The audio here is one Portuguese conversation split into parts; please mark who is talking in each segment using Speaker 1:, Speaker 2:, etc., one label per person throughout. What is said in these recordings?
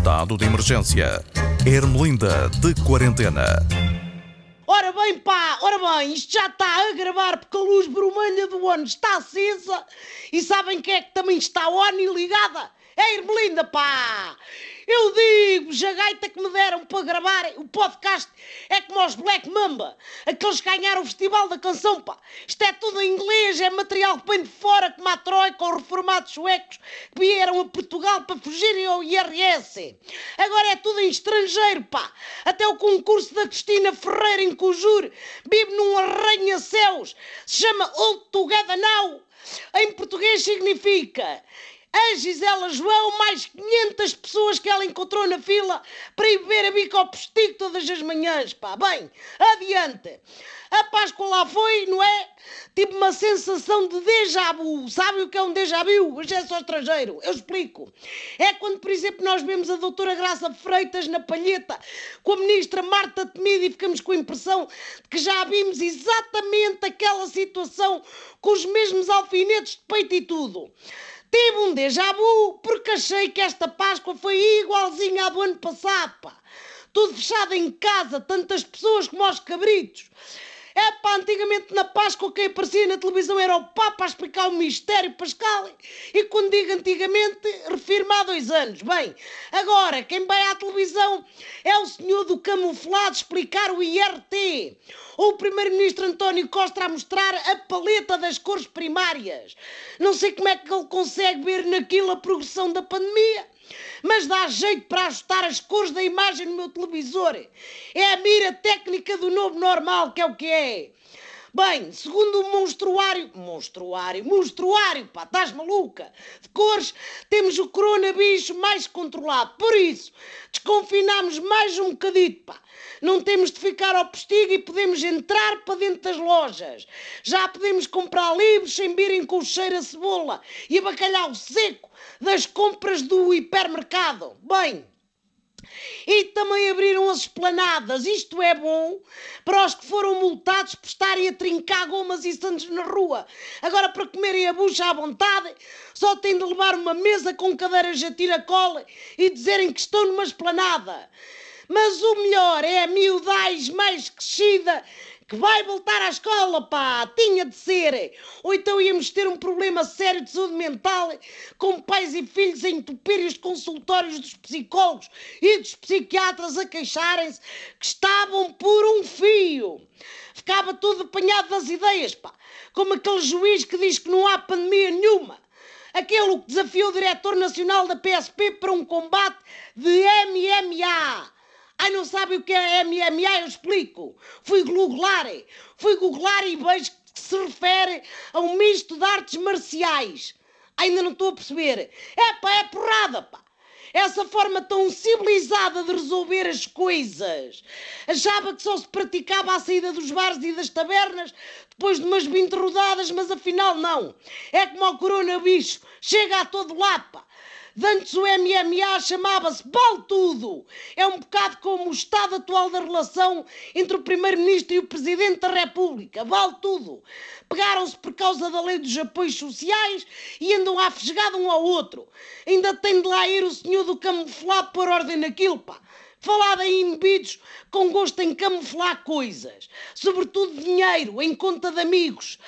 Speaker 1: Estado de emergência. Ermelinda de quarentena.
Speaker 2: Ora bem, pá, ora bem, isto já está a gravar porque a luz vermelha do ONU está acesa e sabem quem é que também está on e ligada? É Ermelinda, pá! Eu digo, a gaita que me deram para gravar o podcast é como os Black Mamba, aqueles que ganharam o Festival da Canção, pá. Isto é tudo em inglês, é material que vem de fora, como a Troika ou reformados suecos que vieram a Portugal para fugirem ao IRS. Agora é tudo em estrangeiro, pá. Até o concurso da Cristina Ferreira em Cujur vive num arranha-céus. Se chama Old Together Now. Em português significa a Gisela João, mais 500 pessoas que ela encontrou na fila para ir beber a bico ao postigo todas as manhãs, pá. Bem, adiante. A Páscoa lá foi, não é? Tipo uma sensação de déjà vu. Sabe o que é um déjà vu? Hoje é só estrangeiro. Eu explico. É quando, por exemplo, nós vemos a doutora Graça Freitas na palheta com a ministra Marta Temido e ficamos com a impressão de que já vimos exatamente aquela situação com os mesmos alfinetes de peito e tudo. Tive um déjà vu porque achei que esta Páscoa foi igualzinha à do ano passado, pá. Tudo fechado em casa, tantas pessoas como aos cabritos. É pá, antigamente na Páscoa quem aparecia na televisão era o Papa a explicar o mistério pascal. E quando digo antigamente, refiro-me há dois anos. Bem, agora quem vai à televisão é o senhor do camuflado explicar o IRT. Ou o primeiro-ministro António Costa a mostrar a paleta das cores primárias. Não sei como é que ele consegue ver naquilo a progressão da pandemia mas dá jeito para ajustar as cores da imagem no meu televisor. É a mira técnica do novo normal, que é o que é. Bem, segundo o monstruário, monstruário, monstruário, pá, estás maluca? De cores, temos o coronabicho mais controlado. Por isso, desconfinamos mais um bocadito, pá. Não temos de ficar ao postigo e podemos entrar para dentro das lojas. Já podemos comprar livros sem virem com o cheiro a cebola e a bacalhau seco das compras do hipermercado. Bem, e também as esplanadas. Isto é bom para os que foram multados por estarem a trincar gomas e santos na rua. Agora, para comerem a bucha à vontade, só têm de levar uma mesa com cadeiras a tiracola e dizerem que estão numa esplanada. Mas o melhor é a miudais mais crescida que vai voltar à escola, pá! Tinha de ser! Ou então íamos ter um problema sério de saúde mental com pais e filhos a entupirem os consultórios dos psicólogos e dos psiquiatras a queixarem-se que estavam por um fio. Ficava tudo apanhado das ideias, pá! Como aquele juiz que diz que não há pandemia nenhuma. Aquele que desafiou o diretor nacional da PSP para um combate de MMA. Ai, não sabe o que é MMA? Eu explico. Fui googlar, fui googlar e vejo que se refere a um misto de artes marciais. Ainda não estou a perceber. É pá, é porrada, pá. Essa forma tão civilizada de resolver as coisas. Achava que só se praticava à saída dos bares e das tabernas depois de umas 20 rodadas, mas afinal não. É como o coronavirus, chega a todo lado, pá. De antes o MMA chamava-se Vale Tudo. É um bocado como o estado atual da relação entre o Primeiro-Ministro e o Presidente da República. Vale tudo. Pegaram-se por causa da lei dos apoios sociais e andam a afesgar um ao outro. Ainda tem de lá ir o senhor do camuflado pôr ordem naquilo, pá falada em inibidos com gosto em camuflar coisas, sobretudo dinheiro, em conta de amigos.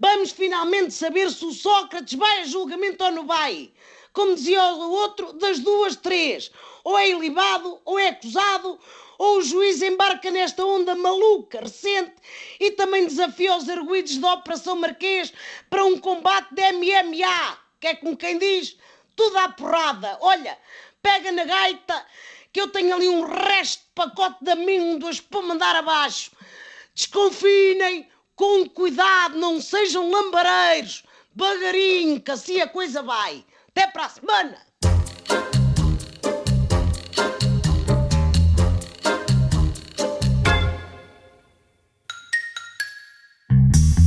Speaker 2: Vamos finalmente saber se o Sócrates vai a julgamento ou não vai como dizia o outro, das duas, três. Ou é ilibado, ou é acusado, ou o juiz embarca nesta onda maluca, recente, e também desafia os arguídos da Operação Marquês para um combate de MMA, que é como quem diz, tudo à porrada. Olha, pega na gaita, que eu tenho ali um resto de pacote de amêndoas para mandar abaixo. Desconfinem, com cuidado, não sejam lambareiros, bagarinho, que assim a coisa vai. Até para a semana!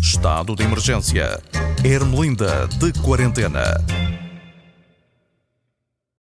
Speaker 1: Estado de emergência. Ermelinda de quarentena.